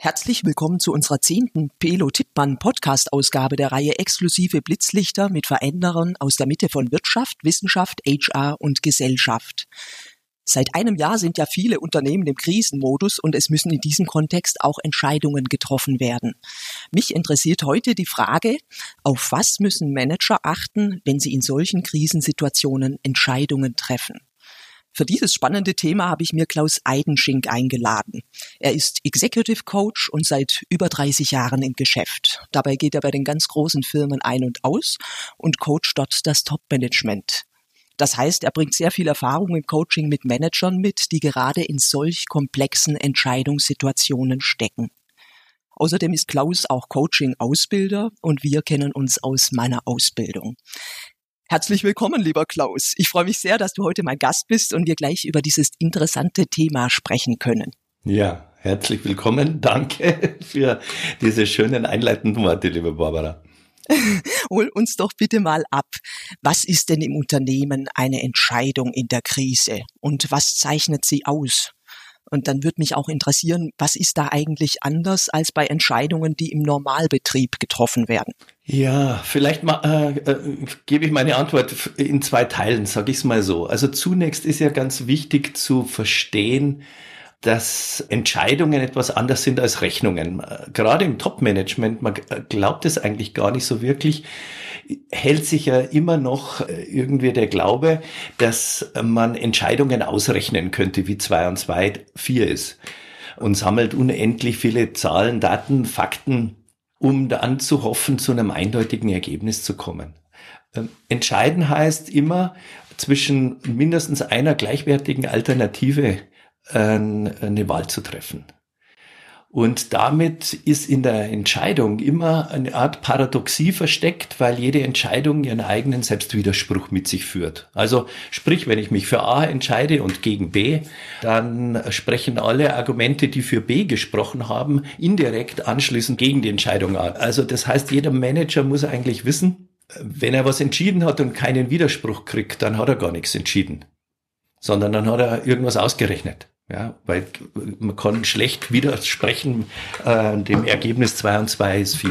Herzlich willkommen zu unserer zehnten Pelo Tippmann Podcast Ausgabe der Reihe Exklusive Blitzlichter mit Veränderern aus der Mitte von Wirtschaft, Wissenschaft, HR und Gesellschaft. Seit einem Jahr sind ja viele Unternehmen im Krisenmodus und es müssen in diesem Kontext auch Entscheidungen getroffen werden. Mich interessiert heute die Frage, auf was müssen Manager achten, wenn sie in solchen Krisensituationen Entscheidungen treffen? Für dieses spannende Thema habe ich mir Klaus Eidenschink eingeladen. Er ist Executive Coach und seit über 30 Jahren im Geschäft. Dabei geht er bei den ganz großen Firmen ein und aus und coacht dort das Top-Management. Das heißt, er bringt sehr viel Erfahrung im Coaching mit Managern mit, die gerade in solch komplexen Entscheidungssituationen stecken. Außerdem ist Klaus auch Coaching-Ausbilder und wir kennen uns aus meiner Ausbildung. Herzlich willkommen, lieber Klaus. Ich freue mich sehr, dass du heute mein Gast bist und wir gleich über dieses interessante Thema sprechen können. Ja, herzlich willkommen. Danke für diese schönen einleitenden Worte, liebe Barbara. Hol uns doch bitte mal ab. Was ist denn im Unternehmen eine Entscheidung in der Krise und was zeichnet sie aus? Und dann würde mich auch interessieren, was ist da eigentlich anders als bei Entscheidungen, die im Normalbetrieb getroffen werden? Ja, vielleicht äh, äh, gebe ich meine Antwort in zwei Teilen, sage ich es mal so. Also zunächst ist ja ganz wichtig zu verstehen, dass Entscheidungen etwas anders sind als Rechnungen. Gerade im Top-Management, man glaubt es eigentlich gar nicht so wirklich, hält sich ja immer noch äh, irgendwie der Glaube, dass man Entscheidungen ausrechnen könnte, wie zwei und zwei vier ist und sammelt unendlich viele Zahlen, Daten, Fakten, um dann zu hoffen, zu einem eindeutigen Ergebnis zu kommen. Ähm, entscheiden heißt immer zwischen mindestens einer gleichwertigen Alternative eine Wahl zu treffen. Und damit ist in der Entscheidung immer eine Art Paradoxie versteckt, weil jede Entscheidung ihren eigenen Selbstwiderspruch mit sich führt. Also sprich, wenn ich mich für A entscheide und gegen B, dann sprechen alle Argumente, die für B gesprochen haben, indirekt anschließend gegen die Entscheidung an. Also das heißt, jeder Manager muss eigentlich wissen, wenn er was entschieden hat und keinen Widerspruch kriegt, dann hat er gar nichts entschieden, sondern dann hat er irgendwas ausgerechnet. Ja, weil man kann schlecht widersprechen äh, dem Ergebnis 2 und 2 ist 4.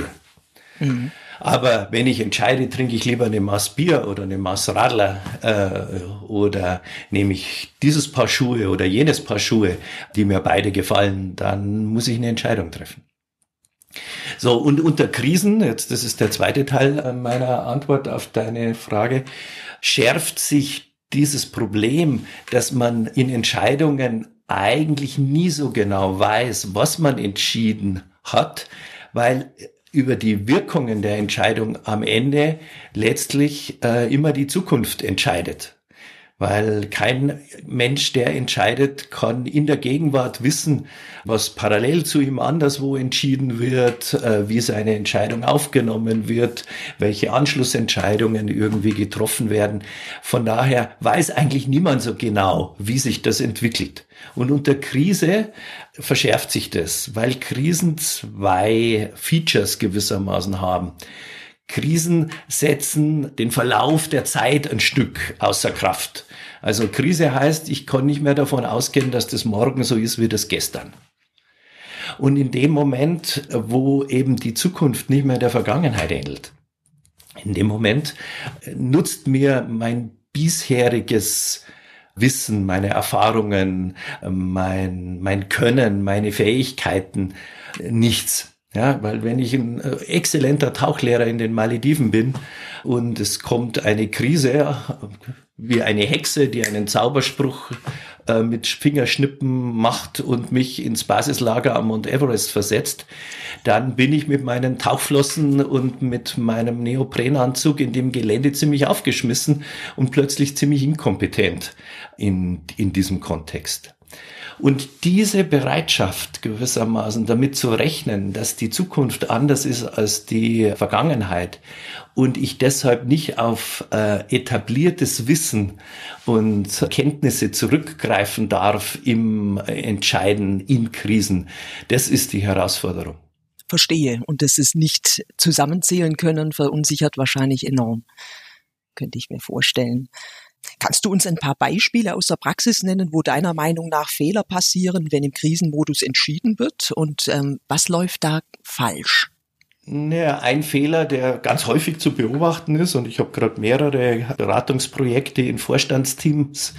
Mhm. Aber wenn ich entscheide, trinke ich lieber eine Maß Bier oder eine Maß Radler äh, oder nehme ich dieses Paar Schuhe oder jenes Paar Schuhe, die mir beide gefallen, dann muss ich eine Entscheidung treffen. So, und unter Krisen, jetzt das ist der zweite Teil äh, meiner Antwort auf deine Frage, schärft sich dieses Problem, dass man in Entscheidungen eigentlich nie so genau weiß, was man entschieden hat, weil über die Wirkungen der Entscheidung am Ende letztlich äh, immer die Zukunft entscheidet weil kein Mensch, der entscheidet, kann in der Gegenwart wissen, was parallel zu ihm anderswo entschieden wird, äh, wie seine Entscheidung aufgenommen wird, welche Anschlussentscheidungen irgendwie getroffen werden. Von daher weiß eigentlich niemand so genau, wie sich das entwickelt. Und unter Krise verschärft sich das, weil Krisen zwei Features gewissermaßen haben. Krisen setzen den Verlauf der Zeit ein Stück außer Kraft. Also Krise heißt, ich kann nicht mehr davon ausgehen, dass das morgen so ist wie das gestern. Und in dem Moment, wo eben die Zukunft nicht mehr der Vergangenheit ähnelt, in dem Moment nutzt mir mein bisheriges Wissen, meine Erfahrungen, mein, mein Können, meine Fähigkeiten nichts. Ja, weil wenn ich ein äh, exzellenter Tauchlehrer in den Malediven bin und es kommt eine Krise, wie eine Hexe, die einen Zauberspruch äh, mit Fingerschnippen macht und mich ins Basislager am Mount Everest versetzt, dann bin ich mit meinen Tauchflossen und mit meinem Neoprenanzug in dem Gelände ziemlich aufgeschmissen und plötzlich ziemlich inkompetent in, in diesem Kontext. Und diese Bereitschaft gewissermaßen damit zu rechnen, dass die Zukunft anders ist als die Vergangenheit und ich deshalb nicht auf äh, etabliertes Wissen und Kenntnisse zurückgreifen darf im Entscheiden in Krisen, das ist die Herausforderung. Verstehe. Und das ist nicht zusammenzählen können, verunsichert wahrscheinlich enorm. Könnte ich mir vorstellen. Kannst du uns ein paar Beispiele aus der Praxis nennen, wo deiner Meinung nach Fehler passieren, wenn im Krisenmodus entschieden wird? Und ähm, was läuft da falsch? Naja, ein Fehler, der ganz häufig zu beobachten ist, und ich habe gerade mehrere Beratungsprojekte in Vorstandsteams,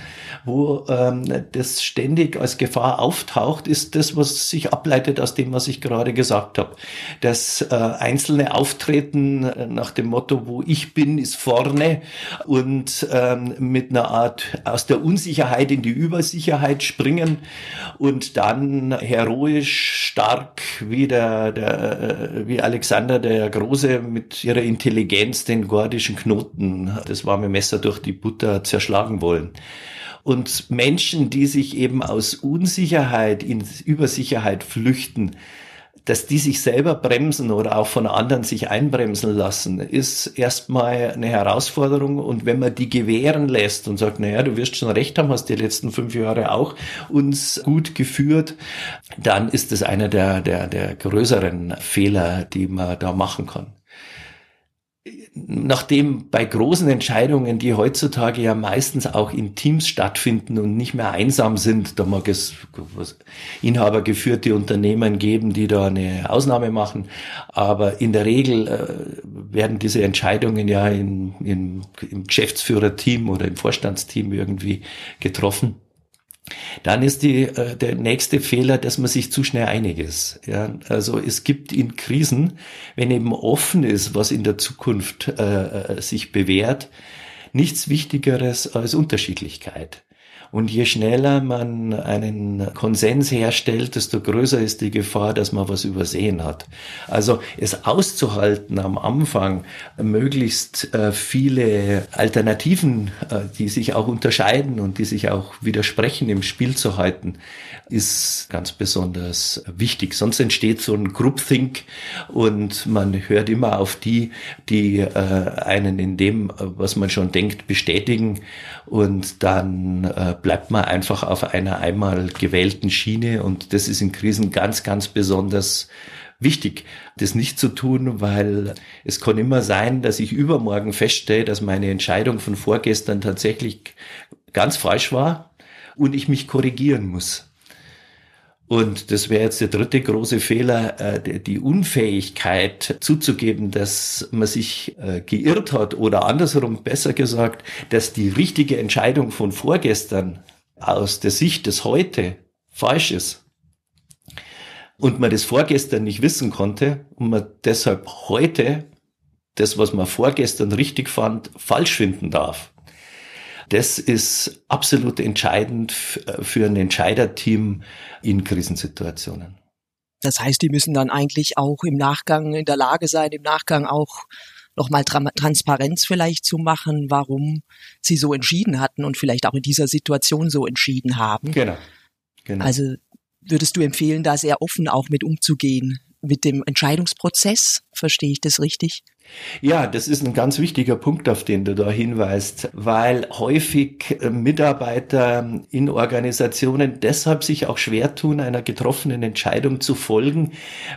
wo ähm, das ständig als Gefahr auftaucht, ist das, was sich ableitet aus dem, was ich gerade gesagt habe. Das äh, einzelne Auftreten nach dem Motto, wo ich bin, ist vorne und ähm, mit einer Art aus der Unsicherheit in die Übersicherheit springen und dann heroisch stark wie der, der äh, wie Alexander Alexander der Große mit ihrer Intelligenz den gordischen Knoten, das warme Messer durch die Butter zerschlagen wollen. Und Menschen, die sich eben aus Unsicherheit in Übersicherheit flüchten, dass die sich selber bremsen oder auch von anderen sich einbremsen lassen, ist erstmal eine Herausforderung. Und wenn man die gewähren lässt und sagt, naja, du wirst schon recht haben, hast die letzten fünf Jahre auch uns gut geführt, dann ist es einer der, der, der größeren Fehler, die man da machen kann nachdem bei großen Entscheidungen, die heutzutage ja meistens auch in Teams stattfinden und nicht mehr einsam sind, da mag es inhabergeführte Unternehmen geben, die da eine Ausnahme machen, aber in der Regel äh, werden diese Entscheidungen ja in, in, im Geschäftsführerteam oder im Vorstandsteam irgendwie getroffen. Dann ist die, äh, der nächste Fehler, dass man sich zu schnell einig ist. Ja, also es gibt in Krisen, wenn eben offen ist, was in der Zukunft äh, äh sich bewährt, nichts Wichtigeres als Unterschiedlichkeit. Und je schneller man einen Konsens herstellt, desto größer ist die Gefahr, dass man was übersehen hat. Also es auszuhalten am Anfang, möglichst äh, viele Alternativen, äh, die sich auch unterscheiden und die sich auch widersprechen, im Spiel zu halten, ist ganz besonders wichtig. Sonst entsteht so ein Groupthink und man hört immer auf die, die äh, einen in dem, was man schon denkt, bestätigen und dann bleibt man einfach auf einer einmal gewählten Schiene und das ist in Krisen ganz, ganz besonders wichtig, das nicht zu tun, weil es kann immer sein, dass ich übermorgen feststelle, dass meine Entscheidung von vorgestern tatsächlich ganz falsch war und ich mich korrigieren muss. Und das wäre jetzt der dritte große Fehler, äh, die Unfähigkeit zuzugeben, dass man sich äh, geirrt hat oder andersherum besser gesagt, dass die richtige Entscheidung von vorgestern aus der Sicht des heute falsch ist. Und man das vorgestern nicht wissen konnte und man deshalb heute das, was man vorgestern richtig fand, falsch finden darf. Das ist absolut entscheidend für ein Entscheiderteam in Krisensituationen. Das heißt, die müssen dann eigentlich auch im Nachgang in der Lage sein, im Nachgang auch nochmal Transparenz vielleicht zu machen, warum sie so entschieden hatten und vielleicht auch in dieser Situation so entschieden haben. Genau. genau. Also würdest du empfehlen, da sehr offen auch mit umzugehen, mit dem Entscheidungsprozess? Verstehe ich das richtig? Ja, das ist ein ganz wichtiger Punkt, auf den du da hinweist, weil häufig äh, Mitarbeiter in Organisationen deshalb sich auch schwer tun, einer getroffenen Entscheidung zu folgen,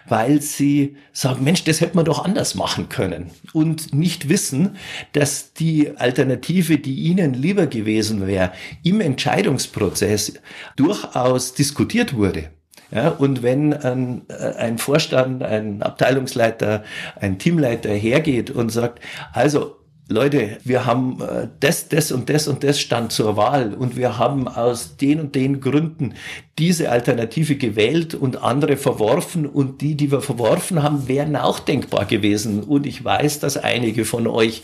weil sie sagen, Mensch, das hätte man doch anders machen können und nicht wissen, dass die Alternative, die ihnen lieber gewesen wäre, im Entscheidungsprozess durchaus diskutiert wurde. Ja, und wenn ein, äh, ein Vorstand, ein Abteilungsleiter, ein Teamleiter hergeht und sagt, also Leute, wir haben äh, das, das und das und das stand zur Wahl und wir haben aus den und den Gründen diese Alternative gewählt und andere verworfen und die, die wir verworfen haben, wären auch denkbar gewesen. Und ich weiß, dass einige von euch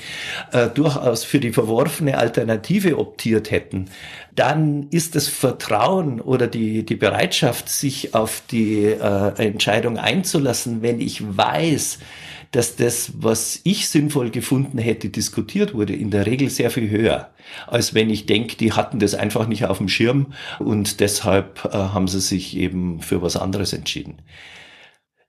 äh, durchaus für die verworfene Alternative optiert hätten dann ist das Vertrauen oder die, die Bereitschaft, sich auf die äh, Entscheidung einzulassen, wenn ich weiß, dass das, was ich sinnvoll gefunden hätte, diskutiert wurde, in der Regel sehr viel höher, als wenn ich denke, die hatten das einfach nicht auf dem Schirm und deshalb äh, haben sie sich eben für was anderes entschieden.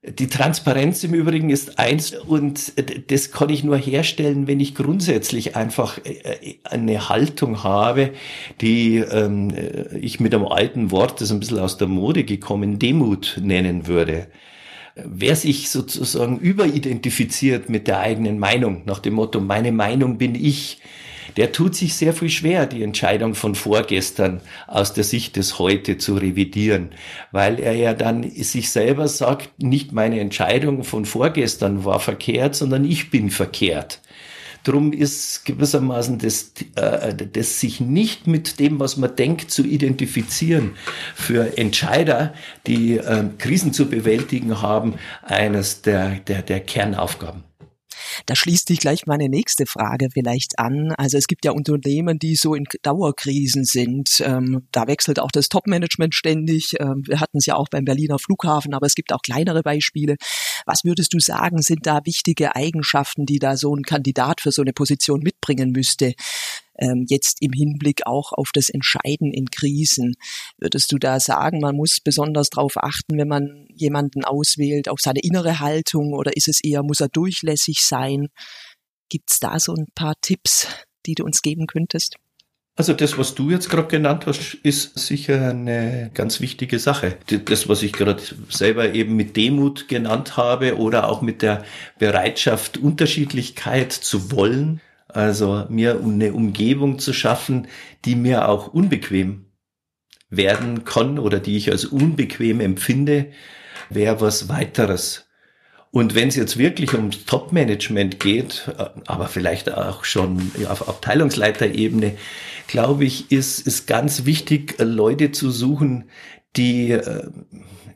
Die Transparenz im Übrigen ist eins und das kann ich nur herstellen, wenn ich grundsätzlich einfach äh, eine Haltung habe, die ähm, ich mit einem alten Wort, das ein bisschen aus der Mode gekommen, Demut nennen würde. Wer sich sozusagen überidentifiziert mit der eigenen Meinung, nach dem Motto, meine Meinung bin ich, der tut sich sehr viel schwer, die Entscheidung von vorgestern aus der Sicht des Heute zu revidieren, weil er ja dann sich selber sagt, nicht meine Entscheidung von vorgestern war verkehrt, sondern ich bin verkehrt. Drum ist gewissermaßen das, äh, das sich nicht mit dem, was man denkt, zu identifizieren, für Entscheider, die äh, Krisen zu bewältigen haben, eines der, der, der Kernaufgaben. Da schließt sich gleich meine nächste Frage vielleicht an. Also es gibt ja Unternehmen, die so in Dauerkrisen sind. Ähm, da wechselt auch das Top-Management ständig. Ähm, wir hatten es ja auch beim Berliner Flughafen, aber es gibt auch kleinere Beispiele. Was würdest du sagen, sind da wichtige Eigenschaften, die da so ein Kandidat für so eine Position mitbringen müsste? Ähm, jetzt im Hinblick auch auf das Entscheiden in Krisen. Würdest du da sagen, man muss besonders darauf achten, wenn man jemanden auswählt, auf seine innere Haltung oder ist es eher, muss er durchlässig sein? Gibt es da so ein paar Tipps, die du uns geben könntest? Also das, was du jetzt gerade genannt hast, ist sicher eine ganz wichtige Sache. Das, was ich gerade selber eben mit Demut genannt habe oder auch mit der Bereitschaft, Unterschiedlichkeit zu wollen, also mir eine Umgebung zu schaffen, die mir auch unbequem werden kann oder die ich als unbequem empfinde, wäre was weiteres. Und wenn es jetzt wirklich ums Top-Management geht, aber vielleicht auch schon auf Abteilungsleiterebene, glaube ich, ist es ganz wichtig, Leute zu suchen, die äh,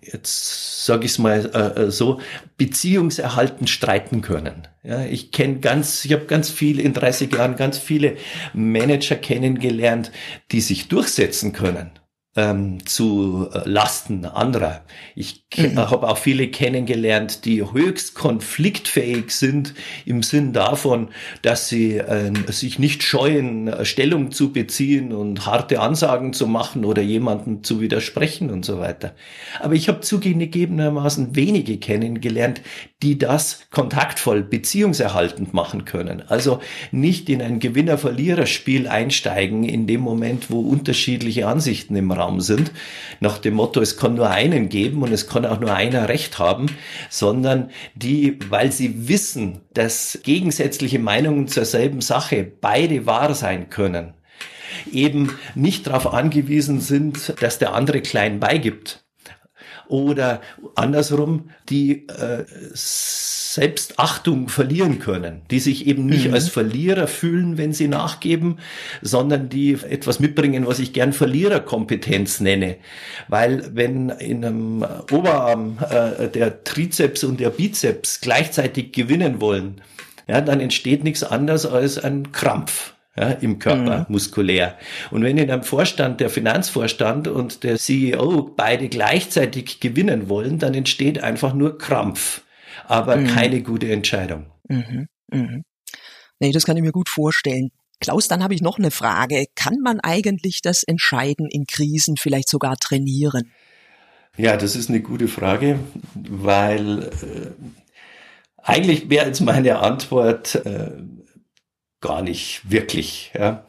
jetzt sage ich es mal äh, äh, so, beziehungserhaltend streiten können. Ja, ich kenne ganz, ich habe ganz viel in 30 Jahren ganz viele Manager kennengelernt, die sich durchsetzen können ähm, zu äh, Lasten anderer. Ich mhm. habe auch viele kennengelernt, die höchst konfliktfähig sind im Sinn davon, dass sie äh, sich nicht scheuen, äh, Stellung zu beziehen und harte Ansagen zu machen oder jemanden zu widersprechen und so weiter. Aber ich habe zugegebenermaßen wenige kennengelernt, die das kontaktvoll, beziehungserhaltend machen können. Also nicht in ein Gewinner-Verlierer-Spiel einsteigen in dem Moment, wo unterschiedliche Ansichten im Raum Raum sind, nach dem Motto, es kann nur einen geben und es kann auch nur einer Recht haben, sondern die, weil sie wissen, dass gegensätzliche Meinungen zur selben Sache beide wahr sein können, eben nicht darauf angewiesen sind, dass der andere klein beigibt. Oder andersrum, die äh, Selbstachtung verlieren können, die sich eben nicht mhm. als Verlierer fühlen, wenn sie nachgeben, sondern die etwas mitbringen, was ich gern Verliererkompetenz nenne. Weil wenn in einem Oberarm äh, der Trizeps und der Bizeps gleichzeitig gewinnen wollen, ja, dann entsteht nichts anderes als ein Krampf. Ja, im Körper, mhm. muskulär. Und wenn in einem Vorstand, der Finanzvorstand und der CEO beide gleichzeitig gewinnen wollen, dann entsteht einfach nur Krampf aber mhm. keine gute Entscheidung. Mhm. Mhm. Nee, das kann ich mir gut vorstellen. Klaus, dann habe ich noch eine Frage. Kann man eigentlich das Entscheiden in Krisen vielleicht sogar trainieren? Ja, das ist eine gute Frage, weil äh, eigentlich wäre jetzt meine Antwort äh, gar nicht wirklich, ja,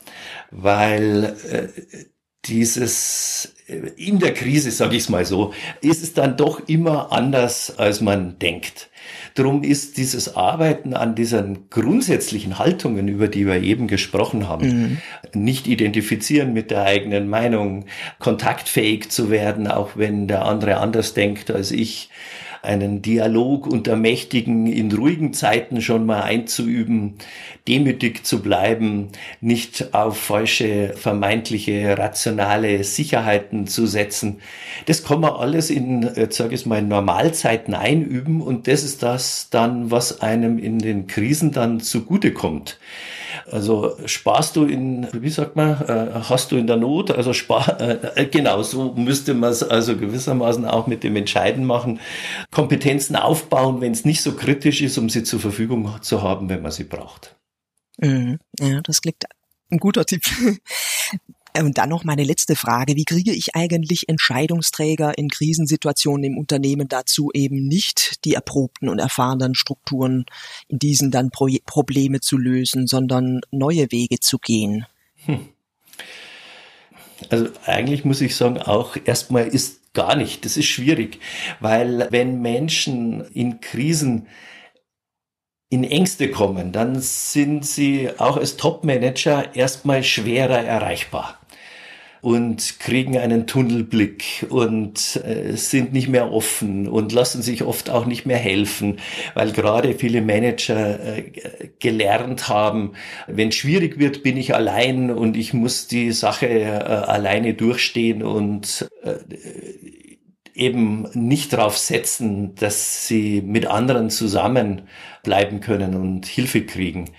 weil äh, dieses äh, in der Krise, sage ich es mal so, ist es dann doch immer anders, als man denkt. Drum ist dieses Arbeiten an diesen grundsätzlichen Haltungen, über die wir eben gesprochen haben, mhm. nicht identifizieren mit der eigenen Meinung, kontaktfähig zu werden, auch wenn der andere anders denkt als ich, einen Dialog unter Mächtigen in ruhigen Zeiten schon mal einzuüben, demütig zu bleiben, nicht auf falsche, vermeintliche, rationale Sicherheiten zu setzen. Das kann man alles in, jetzt sage ich mal, in Normalzeiten einüben und das ist das dann, was einem in den Krisen dann zugutekommt. Also sparst du in, wie sagt man, äh, hast du in der Not, also spar, äh, genau so müsste man es also gewissermaßen auch mit dem Entscheiden machen. Kompetenzen aufbauen, wenn es nicht so kritisch ist, um sie zur Verfügung zu haben, wenn man sie braucht. Mhm. Ja, das klingt ein guter Tipp. Und dann noch meine letzte Frage. Wie kriege ich eigentlich Entscheidungsträger in Krisensituationen im Unternehmen dazu, eben nicht die erprobten und erfahrenen Strukturen in diesen dann Pro Probleme zu lösen, sondern neue Wege zu gehen? Hm. Also eigentlich muss ich sagen, auch erstmal ist gar nicht. Das ist schwierig, weil wenn Menschen in Krisen in Ängste kommen, dann sind sie auch als Top-Manager erstmal schwerer erreichbar und kriegen einen Tunnelblick und äh, sind nicht mehr offen und lassen sich oft auch nicht mehr helfen, weil gerade viele Manager äh, gelernt haben, wenn schwierig wird, bin ich allein und ich muss die Sache äh, alleine durchstehen und äh, eben nicht darauf setzen, dass sie mit anderen zusammen bleiben können und Hilfe kriegen.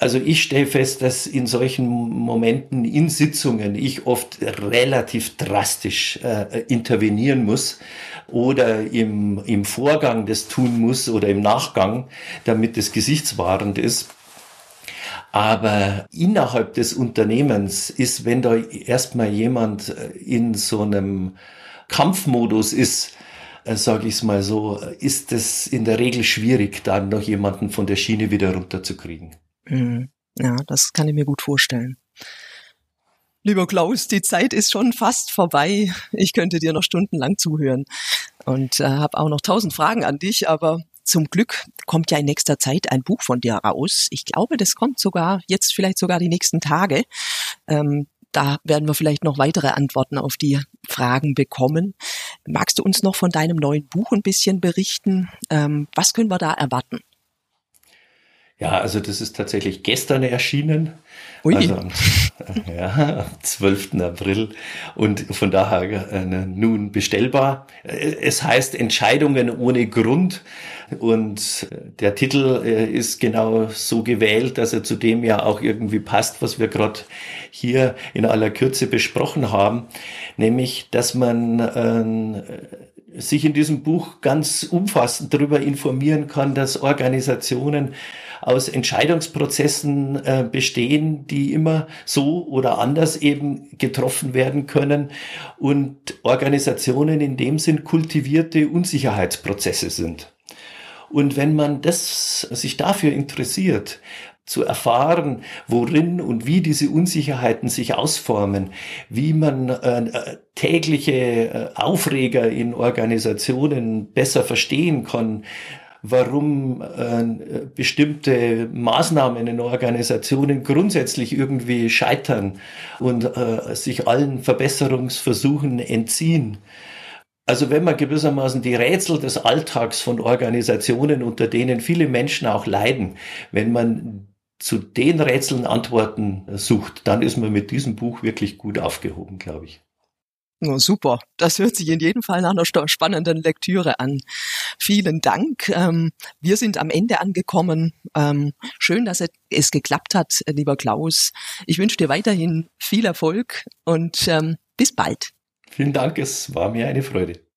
Also ich stelle fest, dass in solchen Momenten in Sitzungen ich oft relativ drastisch äh, intervenieren muss oder im, im Vorgang das tun muss oder im Nachgang, damit es gesichtswahrend ist. Aber innerhalb des Unternehmens ist, wenn da erstmal jemand äh, in so einem Kampfmodus ist, äh, sage ich es mal so, ist es in der Regel schwierig, dann noch jemanden von der Schiene wieder runterzukriegen. Mhm. Ja, das kann ich mir gut vorstellen. Lieber Klaus, die Zeit ist schon fast vorbei. Ich könnte dir noch stundenlang zuhören und äh, habe auch noch tausend Fragen an dich, aber zum Glück kommt ja in nächster Zeit ein Buch von dir raus. Ich glaube, das kommt sogar jetzt vielleicht sogar die nächsten Tage. Ähm, da werden wir vielleicht noch weitere Antworten auf die Fragen bekommen. Magst du uns noch von deinem neuen Buch ein bisschen berichten? Ähm, was können wir da erwarten? Ja, also das ist tatsächlich gestern erschienen. Ui. Also am, ja, am 12. April und von daher äh, nun bestellbar. Äh, es heißt Entscheidungen ohne Grund und der Titel äh, ist genau so gewählt, dass er zu dem ja auch irgendwie passt, was wir gerade hier in aller Kürze besprochen haben, nämlich, dass man äh, sich in diesem Buch ganz umfassend darüber informieren kann, dass Organisationen aus Entscheidungsprozessen äh, bestehen, die immer so oder anders eben getroffen werden können und Organisationen in dem Sinn kultivierte Unsicherheitsprozesse sind. Und wenn man das, sich dafür interessiert, zu erfahren, worin und wie diese Unsicherheiten sich ausformen, wie man äh, tägliche äh, Aufreger in Organisationen besser verstehen kann, warum äh, bestimmte Maßnahmen in Organisationen grundsätzlich irgendwie scheitern und äh, sich allen Verbesserungsversuchen entziehen. Also wenn man gewissermaßen die Rätsel des Alltags von Organisationen, unter denen viele Menschen auch leiden, wenn man zu den Rätseln Antworten sucht, dann ist man mit diesem Buch wirklich gut aufgehoben, glaube ich. Oh, super. Das hört sich in jedem Fall nach einer spannenden Lektüre an. Vielen Dank. Ähm, wir sind am Ende angekommen. Ähm, schön, dass es geklappt hat, lieber Klaus. Ich wünsche dir weiterhin viel Erfolg und ähm, bis bald. Vielen Dank. Es war mir eine Freude.